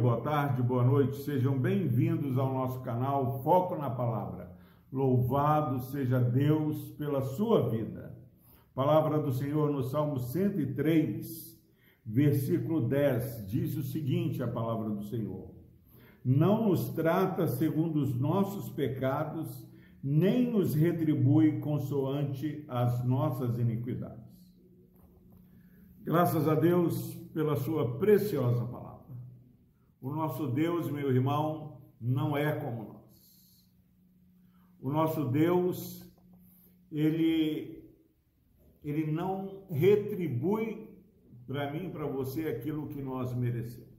boa tarde, boa noite, sejam bem-vindos ao nosso canal Foco na Palavra. Louvado seja Deus pela sua vida. Palavra do Senhor no Salmo 103, versículo 10, diz o seguinte: a palavra do Senhor: Não nos trata segundo os nossos pecados, nem nos retribui consoante as nossas iniquidades. Graças a Deus pela sua preciosa palavra. O nosso Deus, meu irmão, não é como nós. O nosso Deus, ele, ele não retribui para mim e para você aquilo que nós merecemos.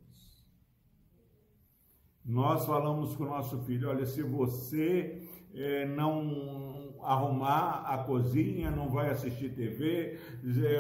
Nós falamos com o nosso filho: olha, se você é, não arrumar a cozinha, não vai assistir TV,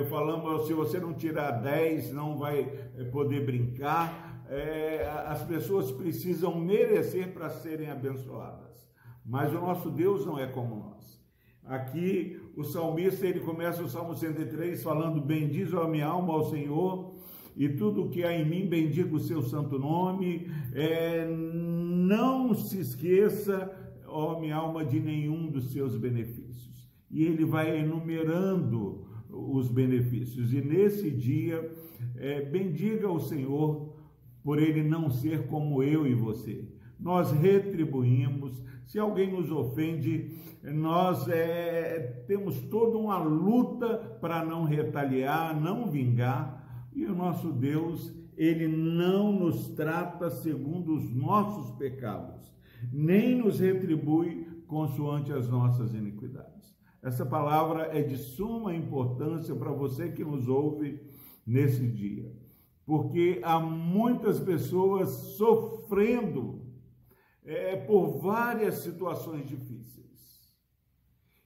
falamos, se você não tirar 10, não vai é, poder brincar é, as pessoas precisam merecer para serem abençoadas. Mas o nosso Deus não é como nós. Aqui o salmista ele começa o Salmo 103 falando: Bendiz a minha alma ao Senhor e tudo que há em mim bendiga o seu santo nome. É, não se esqueça, ó minha alma, de nenhum dos seus benefícios. E ele vai enumerando os benefícios. E nesse dia, é, bendiga o Senhor por ele não ser como eu e você. Nós retribuímos, se alguém nos ofende, nós é, temos toda uma luta para não retaliar, não vingar, e o nosso Deus, ele não nos trata segundo os nossos pecados, nem nos retribui consoante as nossas iniquidades. Essa palavra é de suma importância para você que nos ouve nesse dia porque há muitas pessoas sofrendo é, por várias situações difíceis.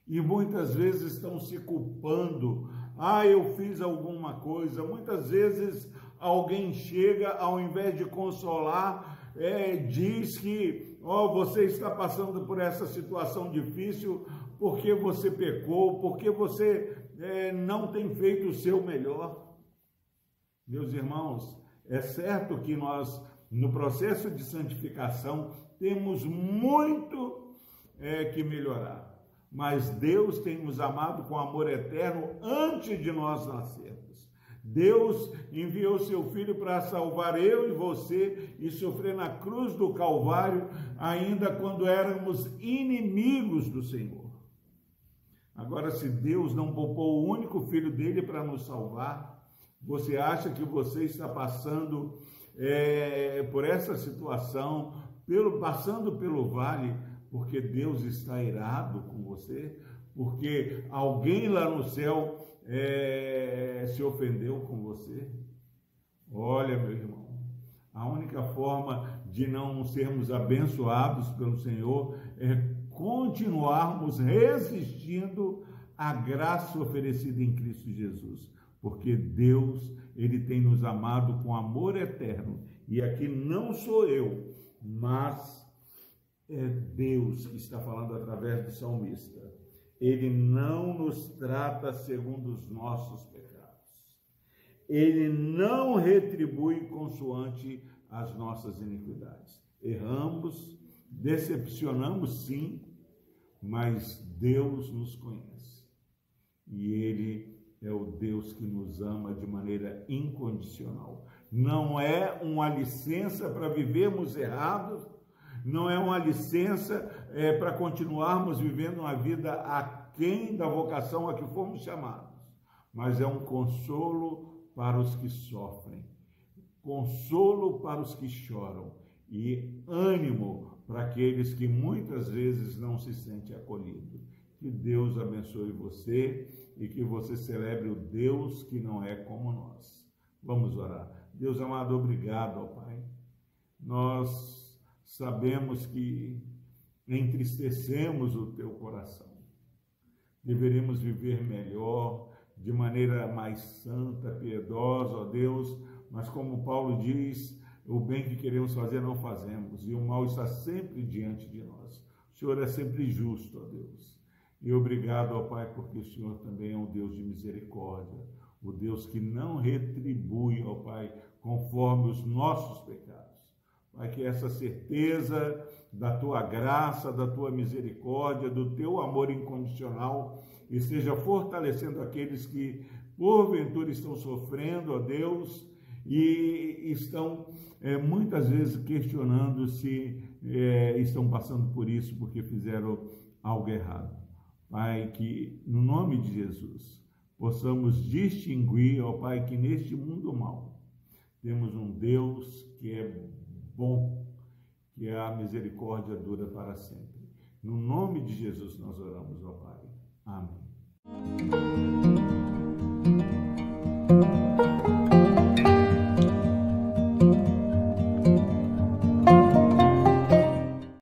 E muitas vezes estão se culpando. Ah, eu fiz alguma coisa. Muitas vezes alguém chega, ao invés de consolar, é, diz que ó, oh, você está passando por essa situação difícil porque você pecou, porque você é, não tem feito o seu melhor. Meus irmãos, é certo que nós, no processo de santificação, temos muito é, que melhorar, mas Deus tem nos amado com amor eterno antes de nós nascermos. Deus enviou seu Filho para salvar eu e você e sofrer na cruz do Calvário, ainda quando éramos inimigos do Senhor. Agora, se Deus não poupou o único filho dele para nos salvar, você acha que você está passando é, por essa situação, pelo, passando pelo vale, porque Deus está irado com você? Porque alguém lá no céu é, se ofendeu com você? Olha, meu irmão, a única forma de não sermos abençoados pelo Senhor é continuarmos resistindo à graça oferecida em Cristo Jesus porque Deus, ele tem nos amado com amor eterno. E aqui não sou eu, mas é Deus que está falando através do salmista. Ele não nos trata segundo os nossos pecados. Ele não retribui consoante as nossas iniquidades. Erramos, decepcionamos sim, mas Deus nos conhece. E ele é o Deus que nos ama de maneira incondicional. Não é uma licença para vivermos errados, não é uma licença é, para continuarmos vivendo uma vida aquém da vocação a que fomos chamados, mas é um consolo para os que sofrem, consolo para os que choram e ânimo para aqueles que muitas vezes não se sentem acolhidos. Que Deus abençoe você e que você celebre o Deus que não é como nós. Vamos orar. Deus amado, obrigado, ó Pai. Nós sabemos que entristecemos o teu coração. Deveríamos viver melhor, de maneira mais santa, piedosa, ó Deus, mas como Paulo diz, o bem que queremos fazer não fazemos, e o mal está sempre diante de nós. O Senhor é sempre justo, ó Deus. E obrigado, ó Pai, porque o Senhor também é um Deus de misericórdia, o Deus que não retribui, ó Pai, conforme os nossos pecados. Pai, que essa certeza da tua graça, da tua misericórdia, do teu amor incondicional esteja fortalecendo aqueles que porventura estão sofrendo, ó Deus, e estão é, muitas vezes questionando se é, estão passando por isso porque fizeram algo errado. Pai, que no nome de Jesus possamos distinguir, ó Pai, que neste mundo mal temos um Deus que é bom, que a misericórdia dura para sempre. No nome de Jesus nós oramos, ó Pai.